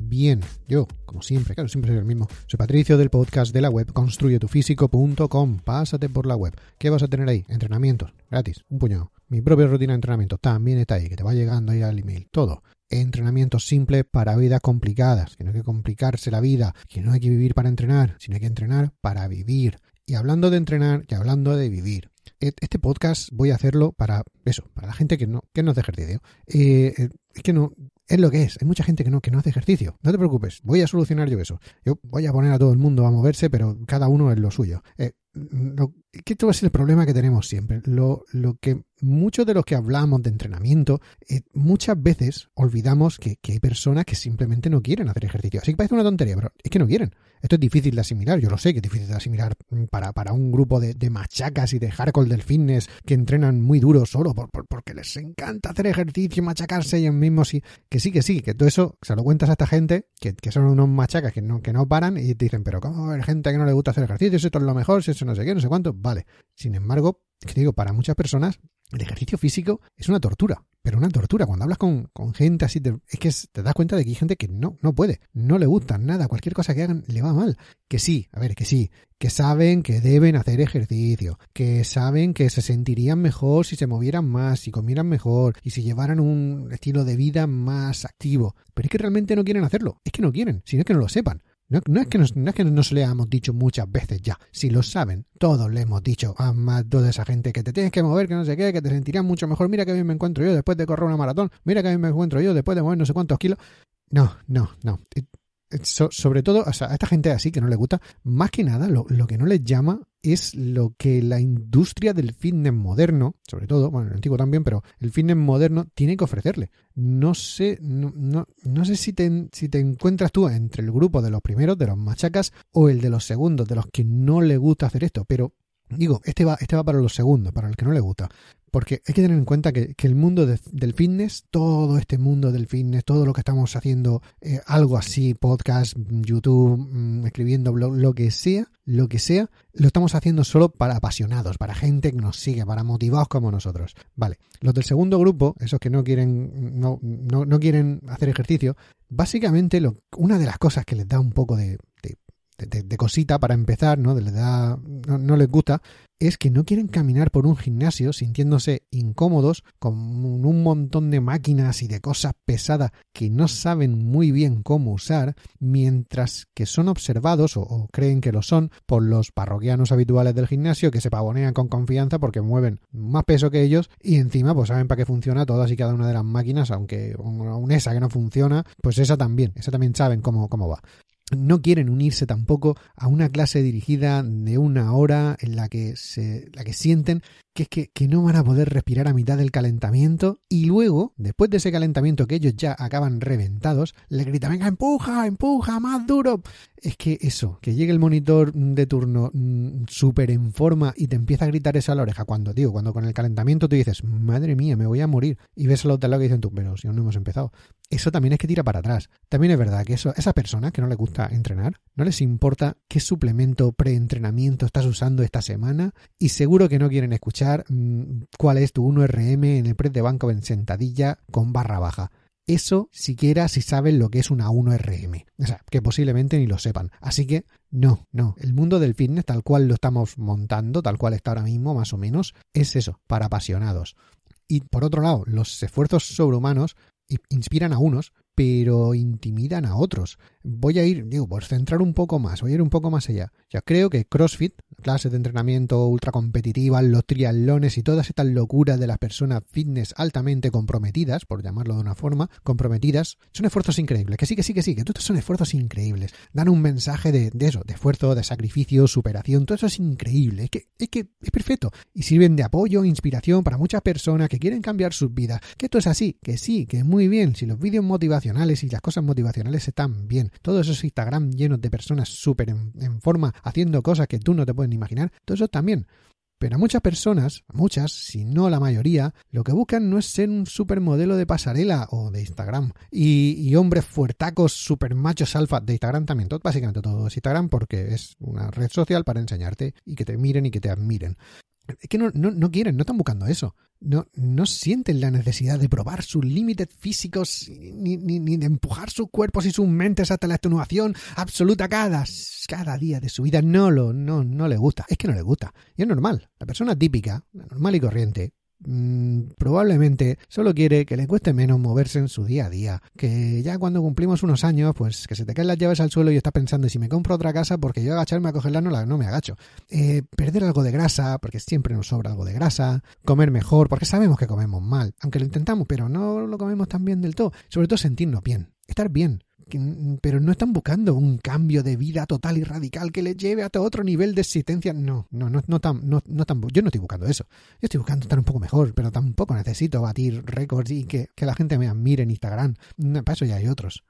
Bien. Yo, como siempre, claro, siempre soy el mismo. Soy Patricio del podcast de la web construyetufísico.com. Pásate por la web. ¿Qué vas a tener ahí? Entrenamientos, gratis, un puñado. Mi propia rutina de entrenamiento también está ahí, que te va llegando ahí al email. Todo. Entrenamientos simples para vidas complicadas, que no hay que complicarse la vida, que no hay que vivir para entrenar, sino hay que entrenar para vivir. Y hablando de entrenar y hablando de vivir, e-, este podcast voy a hacerlo para eso, para la gente que no, que no hace ejercicio. Eh, eh, es que no, es lo que es. Hay mucha gente que no, que no hace ejercicio. No te preocupes, voy a solucionar yo eso. Yo voy a poner a todo el mundo a moverse, pero cada uno es lo suyo. Eh, que esto es el problema que tenemos siempre. Lo, lo que muchos de los que hablamos de entrenamiento, eh, muchas veces olvidamos que, que, hay personas que simplemente no quieren hacer ejercicio. Así que parece una tontería, pero es que no quieren. Esto es difícil de asimilar, yo lo sé que es difícil de asimilar para, para un grupo de, de, machacas y de hardcore del fitness que entrenan muy duro solo por, por, porque les encanta hacer ejercicio, machacarse ellos mismos. Y, que sí, que sí, que todo eso se lo cuentas a esta gente que, que son unos machacas que no, que no paran y te dicen, pero ¿cómo hay gente que no le gusta hacer ejercicio? Esto es lo mejor, si eso no sé qué, no sé cuánto. Vale. Sin embargo, que digo, para muchas personas el ejercicio físico es una tortura, pero una tortura. Cuando hablas con, con gente así, es que te das cuenta de que hay gente que no, no puede, no le gusta nada, cualquier cosa que hagan le va mal. Que sí, a ver, que sí, que saben que deben hacer ejercicio, que saben que se sentirían mejor si se movieran más, si comieran mejor y si llevaran un estilo de vida más activo. Pero es que realmente no quieren hacerlo, es que no quieren, sino que no lo sepan. No, es que no es que nos le hayamos dicho muchas veces ya. Si lo saben, todos le hemos dicho a más toda esa gente que te tienes que mover, que no sé qué, que te sentirías mucho mejor. Mira que bien me encuentro yo después de correr una maratón. Mira que bien me encuentro yo después de mover no sé cuántos kilos. No, no, no. So, sobre todo o sea, a esta gente así que no le gusta, más que nada lo, lo, que no les llama es lo que la industria del fitness moderno, sobre todo, bueno, el antiguo también, pero el fitness moderno tiene que ofrecerle. No sé, no, no, no sé si te, si te encuentras tú entre el grupo de los primeros, de los machacas, o el de los segundos, de los que no le gusta hacer esto, pero Digo, este va, este va para los segundos, para el que no le gusta. Porque hay que tener en cuenta que, el mundo de, del fitness, todo este mundo del fitness, todo lo que estamos haciendo, eh, algo así, podcast, YouTube, mmm, escribiendo blog, lo que sea, lo que sea, lo estamos haciendo solo para apasionados, para gente que nos sigue, para motivados como nosotros. Vale, los del segundo grupo, esos que no quieren, no, no, no quieren hacer ejercicio, básicamente una de las cosas que les da un poco de de, cosita para empezar, ¿no? Les da, no, no, les gusta, es que no quieren caminar por un gimnasio sintiéndose incómodos con un montón de máquinas y de cosas pesadas que no saben muy bien cómo usar, mientras que son observados o, creen que lo son por los parroquianos habituales del gimnasio que se pavonean con confianza porque mueven más peso que ellos y encima pues saben para qué funciona todas y cada una de las máquinas, aunque una esa que no funciona, pues esa también, esa también saben cómo, cómo va no quieren unirse tampoco a una clase dirigida de una hora en la que se la que sienten que es que, no van a poder respirar a mitad del calentamiento y luego, después de ese calentamiento que ellos ya acaban reventados, le gritan, venga, empuja, empuja, más duro. Es que eso, que llegue el monitor de turno mmm, súper en forma y te empieza a gritar eso a la oreja, cuando, digo, cuando con el calentamiento tú dices, madre mía, me voy a morir, y ves a los lado que dicen tú, pero si aún no hemos empezado. Eso también es que tira para atrás. También es verdad que eso, esas personas que no les gusta entrenar, no les importa qué suplemento preentrenamiento estás usando esta semana y seguro que no quieren escuchar cuál es tu 1RM en el press de banco en sentadilla con barra baja. Eso siquiera si saben lo que es una 1RM. O sea, que posiblemente ni lo sepan. Así que no, no. El mundo del fitness, tal cual lo estamos montando, tal cual está ahora mismo, más o menos, es eso, para apasionados. Y por otro lado, los esfuerzos sobrehumanos inspiran a unos, pero intimidan a otros. Voy a ir, digo, por centrar un poco más, voy a ir un poco más allá. Ya creo que CrossFit, clases de entrenamiento ultra competitivas, los triatlones y todas estas locuras de las personas fitness altamente comprometidas, por llamarlo de una forma, comprometidas, son esfuerzos increíbles. Que sí, que sí, que sí, que todos son esfuerzos increíbles. Dan un mensaje de, de eso, de esfuerzo, de sacrificio, superación, todo eso es increíble. Es que, es que es perfecto. Y sirven de apoyo, inspiración para muchas personas que quieren cambiar sus vidas. Que esto es así, que sí, que muy bien. Si los vídeos motivacionales y las cosas motivacionales están bien, todos esos Instagram llenos de personas súper en, forma, haciendo cosas que tú no te puedes ni imaginar, todo eso también. Pero a muchas personas, muchas, si no la mayoría, lo que buscan no es ser un supermodelo de pasarela o de Instagram. Y, y hombres fuertacos, super machos alfa de Instagram también. Todo, básicamente todo es Instagram porque es una red social para enseñarte y que te miren y que te admiren. Es que no, no, no quieren, no están buscando eso. No, no sienten la necesidad de probar sus límites físicos ni, ni, ni, de empujar sus cuerpos y sus mentes hasta la extenuación absoluta cada, cada día de su vida. No lo, no, no le gusta. Es que no le gusta. Y es normal. La persona típica, normal y corriente, Mm, probablemente solo quiere que le cueste menos moverse en su día a día. Que ya cuando cumplimos unos años, pues que se te caen las llaves al suelo y estás pensando, si me compro otra casa, porque yo agacharme a cogerla no, la, no me agacho. Eh, perder algo de grasa, porque siempre nos sobra algo de grasa. Comer mejor, porque sabemos que comemos mal. Aunque lo intentamos, pero no lo comemos tan bien del todo. Sobre todo sentirnos bien. Estar bien pero no están buscando un cambio de vida total y radical que les lleve a otro nivel de existencia. No, no, no, no tan, no, no tan, yo no estoy buscando eso. Yo estoy buscando estar un poco mejor, pero tampoco necesito batir récords y que, que la gente me admire en Instagram. para eso ya hay otros.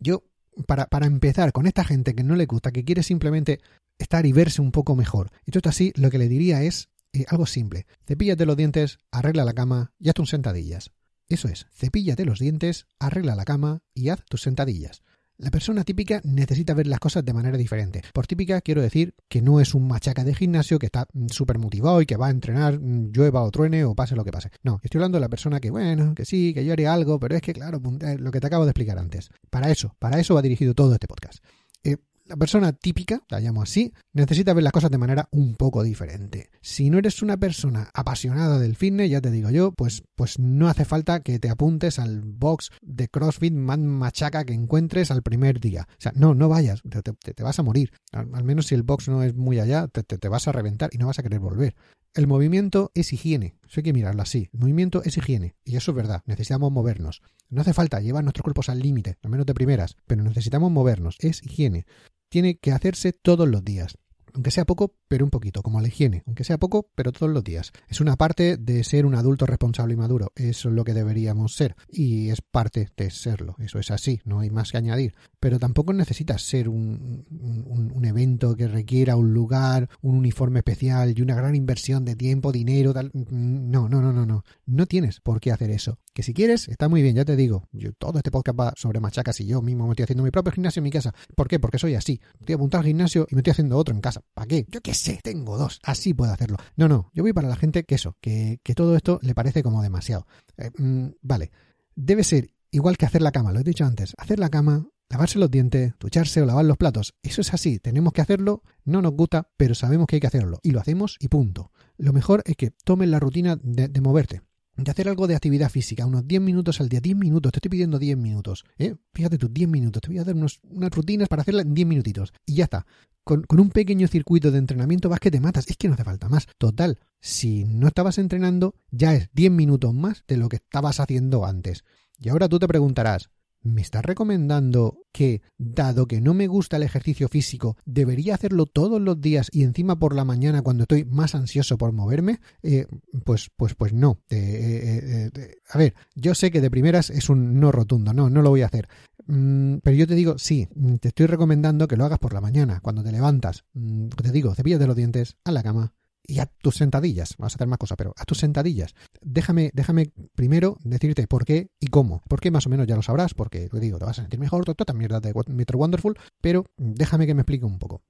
Yo, para, para empezar, con esta gente que no le gusta, que quiere simplemente estar y verse un poco mejor, y todo así, lo que le diría es eh, algo simple. Cepíllate los dientes, arregla la cama y haz tus sentadillas. Eso es, cepíllate los dientes, arregla la cama y haz tus sentadillas. La persona típica necesita ver las cosas de manera diferente. Por típica quiero decir que no es un machaca de gimnasio que está mm, súper motivado y que va a entrenar mm, llueva o truene o pase lo que pase. No, estoy hablando de la persona que, bueno, que sí, que yo haré algo, pero es que, claro, eh, lo que te acabo de explicar antes. Para eso, para eso va dirigido todo este podcast. La persona típica, la llamo así, necesita ver las cosas de manera un poco diferente. Si no eres una persona apasionada del fitness, ya te digo yo, pues, pues no hace falta que te apuntes al box de CrossFit más machaca que encuentres al primer día. O sea, no, no vayas, te, vas a morir. Al, menos si el box no es muy allá, te, te vas a reventar y no vas a querer volver. El movimiento es higiene, eso hay que mirarlo así. El movimiento es higiene, y eso es verdad, necesitamos movernos. No hace falta llevar nuestros cuerpos al límite, al menos de primeras, pero necesitamos movernos, es higiene tiene que hacerse todos los días. Aunque sea poco, pero un poquito, como la higiene, aunque sea poco, pero todos los días. Es una parte de ser un adulto responsable y maduro, eso es lo que deberíamos ser, y es parte de serlo, eso es así, no hay más que añadir. Pero tampoco necesitas ser un, un, evento que requiera un lugar, un uniforme especial y una gran inversión de tiempo, dinero, tal. No, no, no, no, no. No tienes por qué hacer eso. Que si quieres, está muy bien, ya te digo. Yo, todo este podcast va sobre machacas y yo mismo me estoy haciendo mi propio gimnasio en mi casa. ¿Por qué? Porque soy así. Estoy apuntado al gimnasio y me estoy haciendo otro en casa. ¿Para qué? Yo qué sé, tengo dos. Así puedo hacerlo. No, no, yo voy para la gente que eso, que, que todo esto le parece como demasiado. Eh, mm, vale, debe ser igual que hacer la cama, lo he dicho antes. Hacer la cama, lavarse los dientes, ducharse o lavar los platos. Eso es así, tenemos que hacerlo, no nos gusta, pero sabemos que hay que hacerlo. Y lo hacemos y punto. Lo mejor es que tomes la rutina de, moverte de hacer algo de actividad física, unos 10 minutos al día, 10 minutos, te estoy pidiendo 10 minutos, ¿eh? Fíjate tus 10 minutos, te voy a dar unas rutinas para hacerla en 10 minutitos y ya está. Con, con, un pequeño circuito de entrenamiento vas que te matas, es que no hace falta más. Total, si no estabas entrenando, ya es 10 minutos más de lo que estabas haciendo antes. Y ahora tú te preguntarás, ¿Me estás recomendando que, dado que no me gusta el ejercicio físico, debería hacerlo todos los días y encima por la mañana cuando estoy más ansioso por moverme? Eh, pues, pues, pues no. Eh, eh, a ver, yo sé que de primeras es un no rotundo, no, no lo voy a hacer. Mm, pero yo te digo, sí, te estoy recomendando que lo hagas por la mañana, cuando te levantas. Mm, te digo, cepillas de los dientes, a la cama, y a tus sentadillas. Vas a hacer más cosas, pero a tus sentadillas. Déjame, déjame primero decirte por qué y cómo. Por qué más o menos ya lo sabrás, porque te digo, te vas a sentir mejor, toda mierda de Mr. Wonderful, pero déjame que me explique un poco.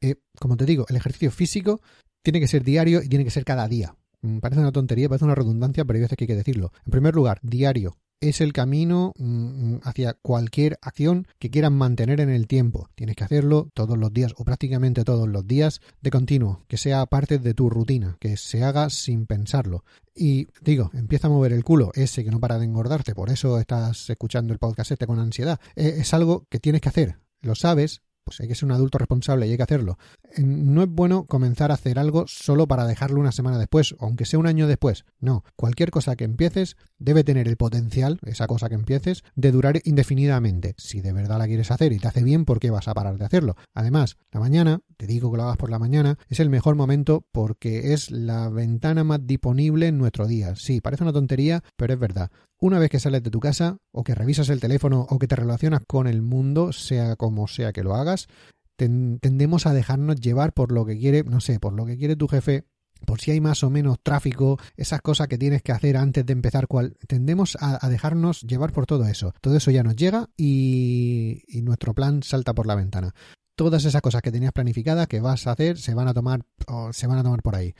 Eh, como te digo, el ejercicio físico tiene que ser diario y tiene que ser cada día. Mm, parece una tontería, parece una redundancia, pero hay veces que hay que decirlo. En primer lugar, diario es el camino mm, hacia cualquier acción que quieran mantener en el tiempo. Tienes que hacerlo todos los días o prácticamente todos los días de continuo, que sea parte de tu rutina, que se haga sin pensarlo. Y digo, empieza a mover el culo, ese que no para de engordarte, por eso estás escuchando el podcast este con ansiedad. Eh, es algo que tienes que hacer, lo sabes, pues hay que ser un adulto responsable y hay que hacerlo. No es bueno comenzar a hacer algo solo para dejarlo una semana después, aunque sea un año después. No, cualquier cosa que empieces debe tener el potencial, esa cosa que empieces, de durar indefinidamente. Si de verdad la quieres hacer y te hace bien, ¿por qué vas a parar de hacerlo? Además, la mañana, te digo que lo hagas por la mañana, es el mejor momento porque es la ventana más disponible en nuestro día. Sí, parece una tontería, pero es verdad. Una vez que sales de tu casa, o que revisas el teléfono, o que te relacionas con el mundo, sea como sea que lo hagas, tendemos a dejarnos llevar por lo que quiere, no sé, por lo que quiere tu jefe, por si hay más o menos tráfico, esas cosas que tienes que hacer antes de empezar, cual, tendemos a, dejarnos llevar por todo eso. Todo eso ya nos llega y, y, nuestro plan salta por la ventana. Todas esas cosas que tenías planificadas que vas a hacer se van a tomar o se van a tomar por ahí.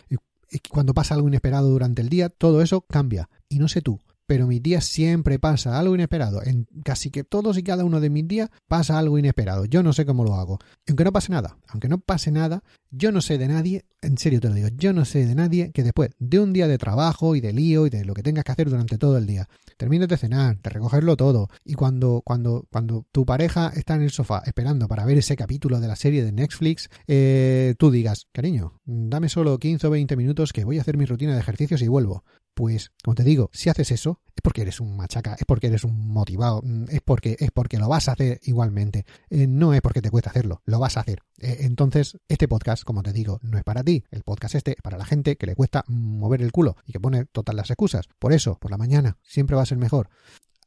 cuando pasa algo inesperado durante el día, todo eso cambia. Y no sé tú, pero mis días siempre pasa algo inesperado. En casi que todos y cada uno de mis días pasa algo inesperado. Yo no sé cómo lo hago. Aunque no pase nada, aunque no pase nada, yo no sé de nadie, en serio te lo digo, yo no sé de nadie que después de un día de trabajo y de lío y de lo que tengas que hacer durante todo el día, termines de cenar, de recogerlo todo, y cuando, cuando, cuando tu pareja está en el sofá esperando para ver ese capítulo de la serie de Netflix, eh, tú digas, cariño, dame solo 15 o 20 minutos que voy a hacer mi rutina de ejercicios y vuelvo. Pues, como te digo, si haces eso, es porque eres un machaca, es porque eres un motivado, mm, es porque, es porque lo vas a hacer igualmente. Eh, no es porque te cuesta hacerlo, lo vas a hacer. Eh, entonces, este podcast, como te digo, no es para ti. El podcast este es para la gente que le cuesta mover el culo y que pone todas las excusas. Por eso, por la mañana, siempre va a ser mejor.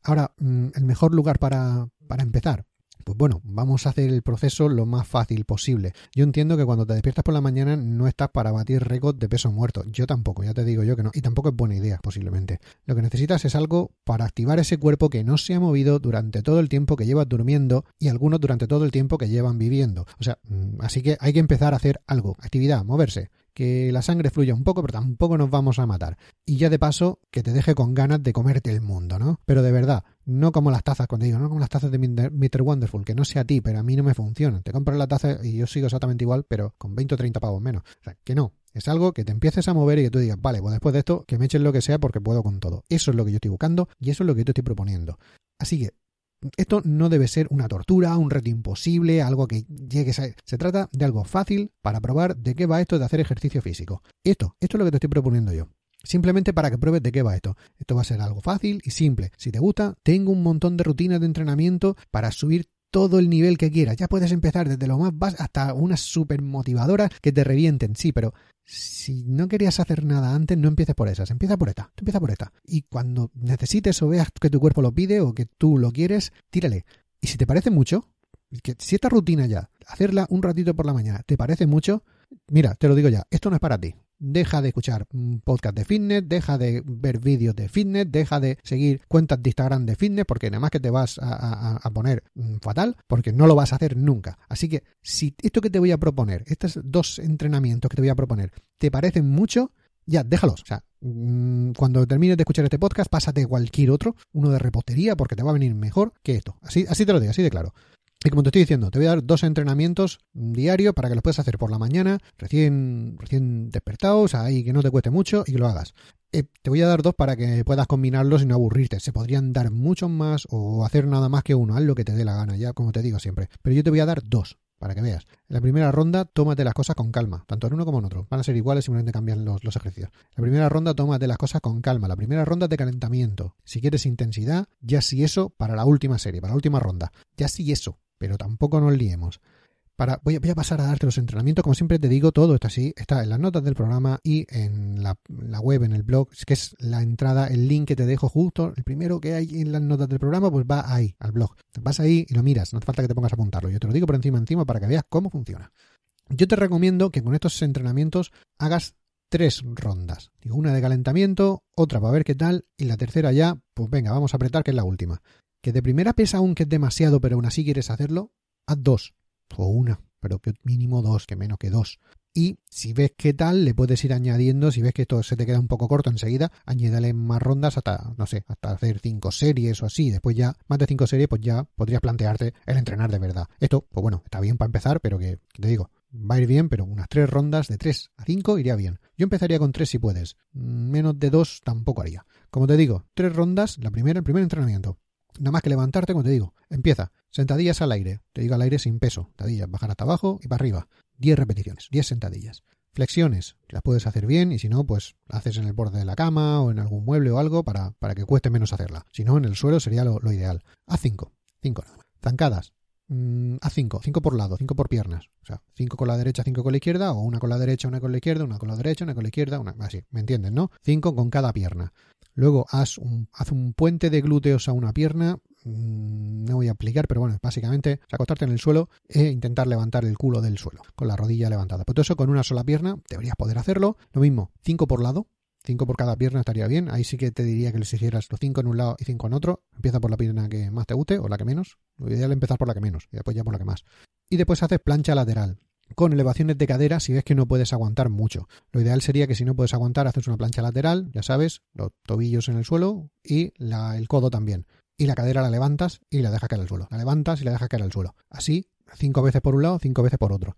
Ahora, mm, el mejor lugar para, para empezar, pues bueno, vamos a hacer el proceso lo más fácil posible. Yo entiendo que cuando te despiertas por la mañana no estás para batir récord de peso muerto. Yo tampoco, ya te digo yo que no. Y tampoco es buena idea, posiblemente. Lo que necesitas es algo para activar ese cuerpo que no se ha movido durante todo el tiempo que llevas durmiendo y algunos durante todo el tiempo que llevan viviendo. O sea, mm, así que hay que empezar a hacer algo. Actividad, moverse que la sangre fluya un poco, pero tampoco nos vamos a matar. Y ya de paso, que te deje con ganas de comerte el mundo, ¿no? Pero de verdad, no como las tazas, cuando digo, no como las tazas de Mr. Wonderful, que no sea a ti, pero a mí no me funcionan. Te compras la taza y yo sigo exactamente igual, pero con 20 o 30 pavos menos. O sea, que no. Es algo que te empieces a mover y que tú digas, vale, pues después de esto, que me echen lo que sea porque puedo con todo. Eso es lo que yo estoy buscando y eso es lo que yo te estoy proponiendo. Así que esto no debe ser una tortura, un reto imposible, algo que llegue a... Se trata de algo fácil para probar de qué va esto de hacer ejercicio físico. Esto, esto es lo que te estoy proponiendo yo. Simplemente para que pruebes de qué va esto. Esto va a ser algo fácil y simple. Si te gusta, tengo un montón de rutinas de entrenamiento para subir todo el nivel que quieras. Ya puedes empezar desde lo más básico hasta unas super motivadoras que te revienten, sí, pero si no querías hacer nada antes, no empieces por esas, empieza por esta, empieza por esta. Y cuando necesites o veas que tu cuerpo lo pide o que tú lo quieres, tírale. Y si te parece mucho, que si esta rutina ya, hacerla un ratito por la mañana, te parece mucho, mira, te lo digo ya, esto no es para ti deja de escuchar podcast de fitness, deja de ver vídeos de fitness, deja de seguir cuentas de Instagram de fitness, porque nada más que te vas a, poner mm, fatal, porque no lo vas a hacer nunca. Así que si esto que te voy a proponer, estos dos entrenamientos que te voy a proponer, te parecen mucho, ya, déjalos. O sea, mm, cuando termines de escuchar este podcast, pásate cualquier otro, uno de repostería, porque te va a venir mejor que esto. Así, así te lo digo, así de claro. Y como te estoy diciendo, te voy a dar dos entrenamientos diarios para que los puedas hacer por la mañana, recién, recién despertados, ahí que no te cueste mucho y que lo hagas. Eh, te voy a dar dos para que puedas combinarlos y no aburrirte. Se podrían dar muchos más o hacer nada más que uno, haz lo que te dé la gana, ya como te digo siempre. Pero yo te voy a dar dos, para que veas. En la primera ronda, tómate las cosas con calma, tanto en uno como en otro. Van a ser iguales, simplemente cambian los, ejercicios. La primera ronda, tómate las cosas con calma. La primera ronda de calentamiento. Si quieres intensidad, ya sí eso para la última serie, para la última ronda. Ya sí eso pero tampoco nos liemos. Voy, a, pasar a darte los entrenamientos. Como siempre te digo, todo esto así está en las notas del programa y en la, web, en el blog, que es la entrada, el link que te dejo justo, el primero que hay en las notas del programa, pues va ahí, al blog. Vas ahí y lo miras, no hace falta que te pongas a apuntarlo. Yo te lo digo por encima encima para que veas cómo funciona. Yo te recomiendo que con estos entrenamientos hagas tres rondas. Una de calentamiento, otra para ver qué tal, y la tercera ya, pues venga, vamos a apretar, que es la última que de primera pesa aún que es demasiado, pero aún así quieres hacerlo, haz dos o una, pero que mínimo dos, que menos que dos. Y si ves qué tal, le puedes ir añadiendo, si ves que esto se te queda un poco corto enseguida, añádale más rondas hasta, no sé, hasta hacer cinco series o así. Después ya, más de cinco series, pues ya podrías plantearte el entrenar de verdad. Esto, pues bueno, está bien para empezar, pero que, te digo, va a ir bien, pero unas tres rondas de tres a cinco iría bien. Yo empezaría con tres si puedes. Menos de dos tampoco haría. Como te digo, tres rondas, la primera, el primer entrenamiento. Nada más que levantarte, como te digo. Empieza. Sentadillas al aire. Te digo al aire sin peso. Sentadillas. Bajar hasta abajo y para arriba. 10 repeticiones. 10 sentadillas. Flexiones. Las puedes hacer bien y si no, pues haces en el borde de la cama o en algún mueble o algo para, para que cueste menos hacerla. Si no, en el suelo sería lo, ideal. A 5. 5 nada más. Zancadas. Mm, a 5. 5 por lado. 5 por piernas. O sea, 5 con la derecha, 5 con la izquierda o una con la derecha, una con la izquierda, una con la derecha, una con la izquierda. Una... Así. ¿Me entienden, no? 5 con cada pierna. Luego haz un, puente de glúteos a una pierna. Mm, no voy a aplicar, pero bueno, básicamente acostarte en el suelo e intentar levantar el culo del suelo con la rodilla levantada. Pues todo eso con una sola pierna deberías poder hacerlo. Lo mismo, 5 por lado, 5 por cada pierna estaría bien. Ahí sí que te diría que les hicieras los 5 en un lado y 5 en otro. Empieza por la pierna que más te guste o la que menos. Lo ideal es empezar por la que menos y después ya por la que más. Y después haces plancha lateral. Con elevaciones de cadera si ves que no puedes aguantar mucho. Lo ideal sería que si no puedes aguantar, haces una plancha lateral, ya sabes, los tobillos en el suelo y el codo también. Y la cadera la levantas y la dejas caer al suelo. La levantas y la dejas caer al suelo. Así, cinco veces por un lado, cinco veces por otro.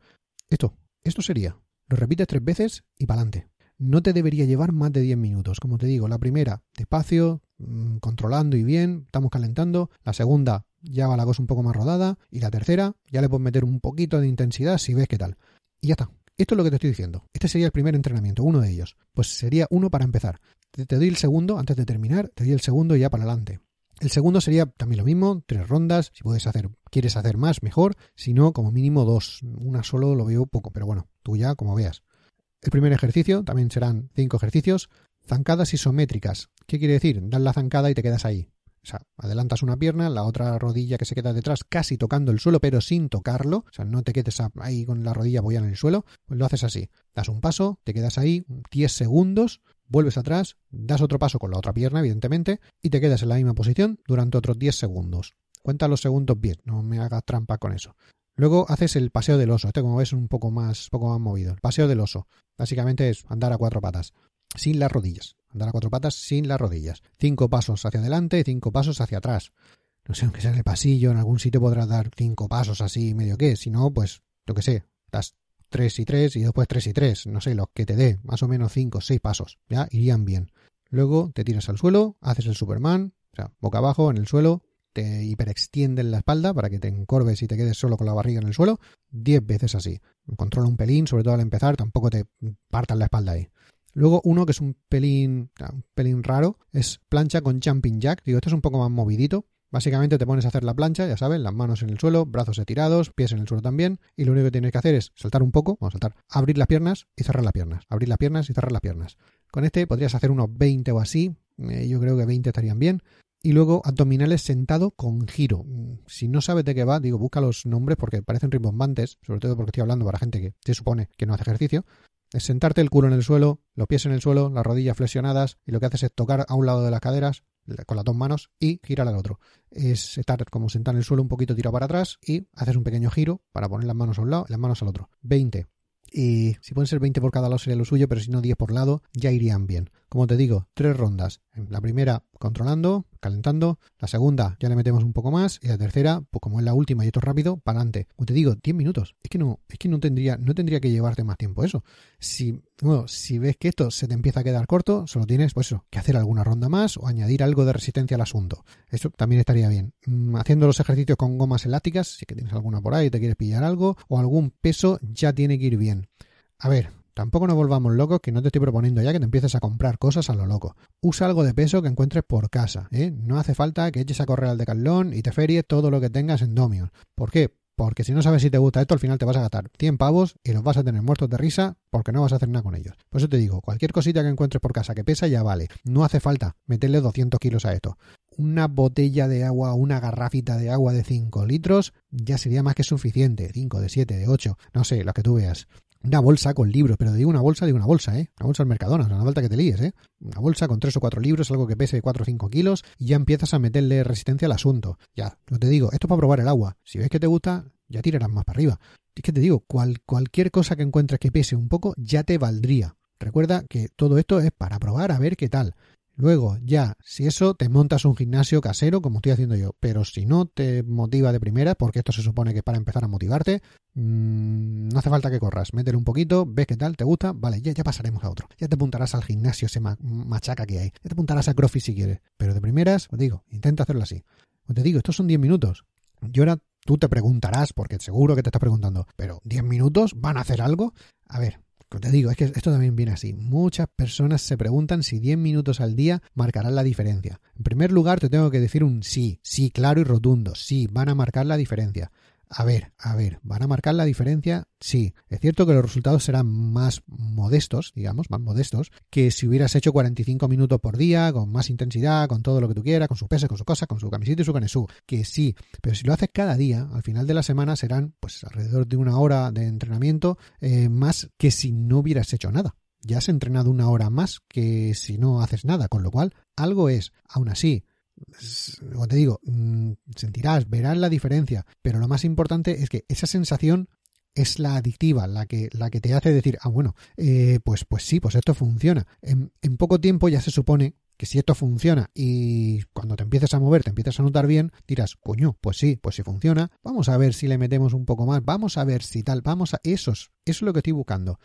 Esto, esto sería. Lo repites tres veces y para adelante. No te debería llevar más de 10 minutos. Como te digo, la primera, despacio, mm, controlando y bien, estamos calentando. La segunda, ya va la cosa un poco más rodada. Y la tercera, ya le puedes meter un poquito de intensidad si ves qué tal. Y ya está. Esto es lo que te estoy diciendo. Este sería el primer entrenamiento, uno de ellos. Pues sería uno para empezar. Te, doy el segundo antes de terminar, te doy el segundo ya para adelante. El segundo sería también lo mismo, tres rondas. Si puedes hacer, quieres hacer más, mejor. Si no, como mínimo dos. Una solo lo veo poco, pero bueno, tú ya como veas. El primer ejercicio también serán cinco ejercicios. Zancadas isométricas. ¿Qué quiere decir? Das la zancada y te quedas ahí. O sea, adelantas una pierna, la otra rodilla que se queda detrás casi tocando el suelo, pero sin tocarlo. O sea, no te quedes ahí con la rodilla apoyada en el suelo. Pues lo haces así. Das un paso, te quedas ahí 10 segundos, vuelves atrás, das otro paso con la otra pierna, evidentemente, y te quedas en la misma posición durante otros 10 segundos. Cuenta los segundos bien, no me hagas trampa con eso. Luego haces el paseo del oso. Este, como ves, es un poco más, poco más movido. El paseo del oso. Básicamente es andar a cuatro patas, sin las rodillas. Andar a cuatro patas sin las rodillas. Cinco pasos hacia adelante y cinco pasos hacia atrás. No sé, aunque sea en el pasillo, en algún sitio podrás dar cinco pasos así, medio que. Si no, pues, lo que sé, das tres y tres y después tres y tres. No sé, lo que te dé, más o menos cinco, seis pasos. Ya irían bien. Luego te tiras al suelo, haces el Superman, o sea, boca abajo en el suelo, te hiperextienden la espalda para que te encorves y te quedes solo con la barriga en el suelo, diez veces así. Controla un pelín, sobre todo al empezar, tampoco te partas la espalda ahí. Luego uno que es un pelín, un pelín raro es plancha con jumping jack. Digo, esto es un poco más movidito. Básicamente te pones a hacer la plancha, ya sabes, las manos en el suelo, brazos estirados, pies en el suelo también, y lo único que tienes que hacer es saltar un poco, vamos a saltar, abrir las piernas y cerrar las piernas, abrir las piernas y cerrar las piernas. Con este podrías hacer unos 20 o así, eh, yo creo que 20 estarían bien. Y luego abdominales sentado con giro. Si no sabes de qué va, digo, busca los nombres porque parecen rimbombantes, sobre todo porque estoy hablando para gente que se supone que no hace ejercicio, es sentarte el culo en el suelo, los pies en el suelo, las rodillas flexionadas y lo que haces es tocar a un lado de las caderas con las dos manos y girar al otro. Es estar como sentado en el suelo un poquito tirado para atrás y haces un pequeño giro para poner las manos a un lado y las manos al otro. 20. Y si pueden ser 20 por cada lado sería lo suyo, pero si no 10 por lado ya irían bien. Como te digo, tres rondas. La primera controlando, calentando. La segunda ya le metemos un poco más. Y la tercera, pues como es la última y esto es rápido, para adelante. Como te digo, 10 minutos. Es que no, es que no tendría, no tendría que llevarte más tiempo eso. Si, bueno, si ves que esto se te empieza a quedar corto, solo tienes, pues eso, que hacer alguna ronda más o añadir algo de resistencia al asunto. Eso también estaría bien. Mm, haciendo los ejercicios con gomas elásticas, si que tienes alguna por ahí, te quieres pillar algo, o algún peso, ya tiene que ir bien. A ver, Tampoco nos volvamos locos, que no te estoy proponiendo ya que te empieces a comprar cosas a lo loco. Usa algo de peso que encuentres por casa, ¿eh? No hace falta que eches a correr al decalón y te feries todo lo que tengas en Domios. ¿Por qué? Porque si no sabes si te gusta esto, al final te vas a gastar 100 pavos y los vas a tener muertos de risa porque no vas a hacer nada con ellos. Por eso te digo, cualquier cosita que encuentres por casa que pesa ya vale. No hace falta meterle 200 kilos a esto. Una botella de agua, una garrafita de agua de 5 litros ya sería más que suficiente. 5, de 7, de 8, no sé, lo que tú veas una bolsa con libros, pero digo una bolsa, digo una bolsa, ¿eh? Una bolsa al Mercadona, no hace falta que te líes, ¿eh? Una bolsa con tres o cuatro libros, algo que pese cuatro o cinco kilos, y ya empiezas a meterle resistencia al asunto. Ya, lo te digo, esto es para probar el agua. Si ves que te gusta, ya tirarás más para arriba. Es que te digo, cual, cualquier cosa que encuentres que pese un poco, ya te valdría. Recuerda que todo esto es para probar a ver qué tal. Luego, ya, si eso, te montas un gimnasio casero, como estoy haciendo yo. Pero si no te motiva de primera, porque esto se supone que es para empezar a motivarte, mmm, no hace falta que corras. Métele un poquito, ves qué tal, te gusta, vale, ya, ya pasaremos a otro. Ya te apuntarás al gimnasio ese machaca que hay. Ya te apuntarás a CrossFit si quieres. Pero de primeras, os digo, intenta hacerlo así. Os te digo, estos son 10 minutos. Yo ahora tú te preguntarás, porque seguro que te estás preguntando, pero 10 minutos van a hacer algo. A ver, te digo, es que esto también viene así. Muchas personas se preguntan si 10 minutos al día marcarán la diferencia. En primer lugar, te tengo que decir un sí, sí, claro y rotundo. Sí, van a marcar la diferencia. A ver, a ver, ¿van a marcar la diferencia? Sí, es cierto que los resultados serán más modestos, digamos, más modestos, que si hubieras hecho 45 minutos por día, con más intensidad, con todo lo que tú quieras, con su peso, con su cosa, con su camiseta y su canesú, que sí, pero si lo haces cada día, al final de la semana serán pues alrededor de una hora de entrenamiento eh, más que si no hubieras hecho nada. Ya has entrenado una hora más que si no haces nada, con lo cual algo es, aún así, como te digo, mm, sentirás, verás la diferencia, pero lo más importante es que esa sensación es la adictiva, la que, la que te hace decir, ah, bueno, eh, pues, pues sí, pues esto funciona. En, poco tiempo ya se supone que si esto funciona y cuando te empieces a mover, te empiezas a notar bien, dirás, coño, pues sí, pues si funciona, vamos a ver si le metemos un poco más, vamos a ver si tal, vamos a... Esos, eso es lo que estoy buscando.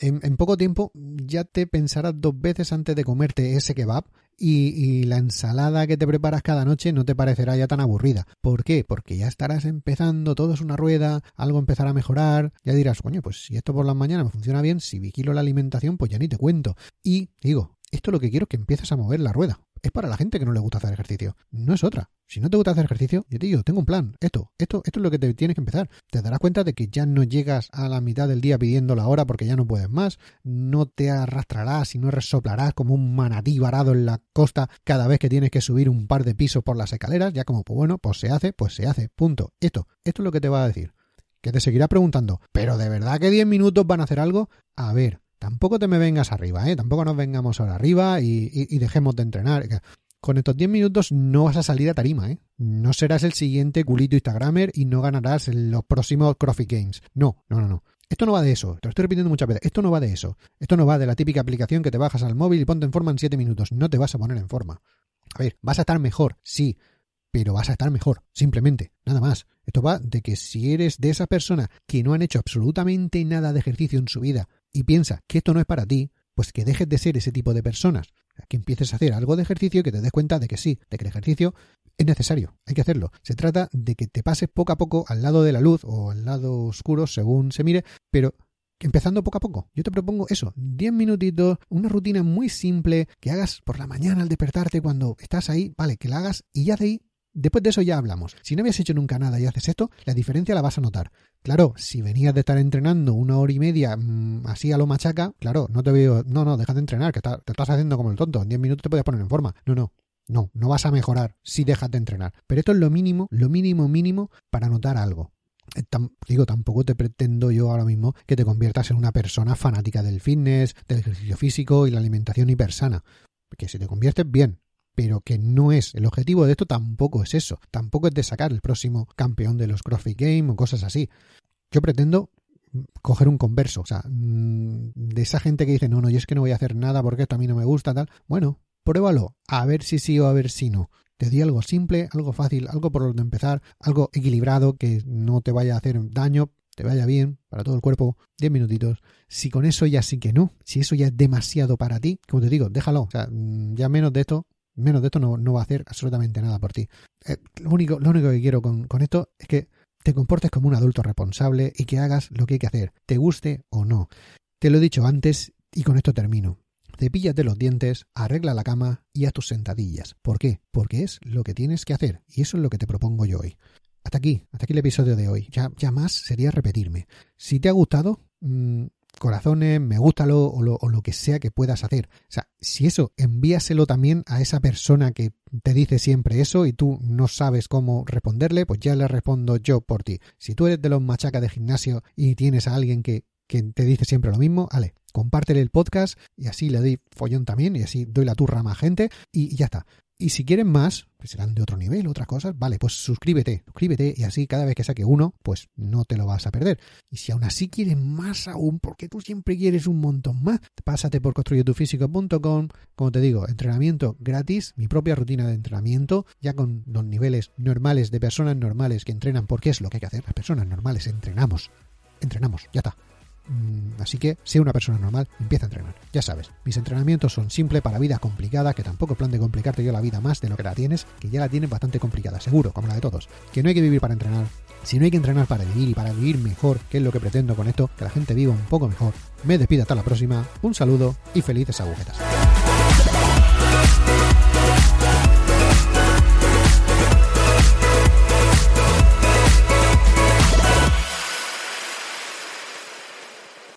En, en, poco tiempo ya te pensarás dos veces antes de comerte ese kebab y, y, la ensalada que te preparas cada noche no te parecerá ya tan aburrida. ¿Por qué? Porque ya estarás empezando, todo es una rueda, algo empezará a mejorar, ya dirás, coño, pues si esto por las mañanas me funciona bien, si vigilo la alimentación, pues ya ni te cuento. Y digo, esto lo que quiero es que empieces a mover la rueda. Es para la gente que no le gusta hacer ejercicio. No es otra. Si no te gusta hacer ejercicio, yo te digo, tengo un plan. Esto, esto, esto es lo que te tienes que empezar. Te darás cuenta de que ya no llegas a la mitad del día pidiendo la hora porque ya no puedes más. No te arrastrarás y no resoplarás como un manatí varado en la costa cada vez que tienes que subir un par de pisos por las escaleras. Ya como, pues bueno, pues se hace, pues se hace. Punto. Esto, esto es lo que te va a decir. Que te seguirá preguntando, ¿pero de verdad que 10 minutos van a hacer algo? A ver, Tampoco te me vengas arriba, ¿eh? Tampoco nos vengamos ahora arriba y, dejemos de entrenar. Con estos 10 minutos no vas a salir a tarima, ¿eh? No serás el siguiente culito Instagramer y no ganarás los próximos CrossFit Games. No, no, no, no. Esto no va de eso, te lo estoy repitiendo muchas veces. Esto no va de eso. Esto no va de la típica aplicación que te bajas al móvil y ponte en forma en 7 minutos. No te vas a poner en forma. A ver, vas a estar mejor, sí, pero vas a estar mejor, simplemente, nada más. Esto va de que si eres de esa persona que no han hecho absolutamente nada de ejercicio en su vida y piensa que esto no es para ti, pues que dejes de ser ese tipo de personas, que empieces a hacer algo de ejercicio y que te des cuenta de que sí, de que el ejercicio es necesario, hay que hacerlo. Se trata de que te pases poco a poco al lado de la luz o al lado oscuro, según se mire, pero empezando poco a poco. Yo te propongo eso, 10 minutitos, una rutina muy simple que hagas por la mañana al despertarte cuando estás ahí, vale, que la hagas y ya de ahí Después de eso ya hablamos. Si no habías hecho nunca nada y haces esto, la diferencia la vas a notar. Claro, si venías de estar entrenando una hora y media mmm, así a lo machaca, claro, no te veo, no, no, deja de entrenar, que te estás haciendo como el tonto. En 10 minutos te puedes poner en forma. No, no, no, no vas a mejorar si dejas de entrenar. Pero esto es lo mínimo, lo mínimo mínimo para notar algo. Eh, digo, tampoco te pretendo yo ahora mismo que te conviertas en una persona fanática del fitness, del ejercicio físico y la alimentación hipersana. Que si te conviertes, bien, pero que no es. El objetivo de esto tampoco es eso. Tampoco es de sacar el próximo campeón de los CrossFit Games o cosas así. Yo pretendo coger un converso, o sea, mm, de esa gente que dice, no, no, yo es que no voy a hacer nada porque esto a mí no me gusta, tal. Bueno, pruébalo, a ver si sí o a ver si no. Te di algo simple, algo fácil, algo por donde empezar, algo equilibrado que no te vaya a hacer daño, te vaya bien para todo el cuerpo, 10 minutitos. Si con eso ya sí que no, si eso ya es demasiado para ti, como te digo, déjalo. O sea, mm, ya menos de esto, menos de esto no, no va a hacer absolutamente nada por ti. Eh, lo, único, lo único que quiero con, con esto es que te comportes como un adulto responsable y que hagas lo que hay que hacer, te guste o no. Te lo he dicho antes y con esto termino. Cepíllate los dientes, arregla la cama y a tus sentadillas. ¿Por qué? Porque es lo que tienes que hacer y eso es lo que te propongo yo hoy. Hasta aquí, hasta aquí el episodio de hoy. Ya, ya más sería repetirme. Si te ha gustado, mmm, corazones, me gústalo o lo, o lo que sea que puedas hacer. O sea, si eso, envíaselo también a esa persona que te dice siempre eso y tú no sabes cómo responderle, pues ya le respondo yo por ti. Si tú eres de los machacas de gimnasio y tienes a alguien que, que te dice siempre lo mismo, vale, compártele el podcast y así le doy follón también y así doy la turra a más gente y ya está. Y si quieren más, que serán de otro nivel, otras cosas, vale, pues suscríbete, suscríbete y así cada vez que saque uno, pues no te lo vas a perder. Y si aún así quieren más aún, porque tú siempre quieres un montón más, pásate por construyetufísico.com, como te digo, entrenamiento gratis, mi propia rutina de entrenamiento, ya con los niveles normales de personas normales que entrenan, porque es lo que hay que hacer, las personas normales entrenamos, entrenamos, ya está. Mm, así que, sea una persona normal, empieza a entrenar. Ya sabes, mis entrenamientos son simples para vida complicada, que tampoco plan de complicarte yo la vida más de lo que la tienes, que ya la tienes bastante complicada, seguro, como la de todos. Que no hay que vivir para entrenar, si no hay que entrenar para vivir y para vivir mejor, que es lo que pretendo con esto, que la gente viva un poco mejor. Me despido hasta la próxima, un saludo y felices agujetas.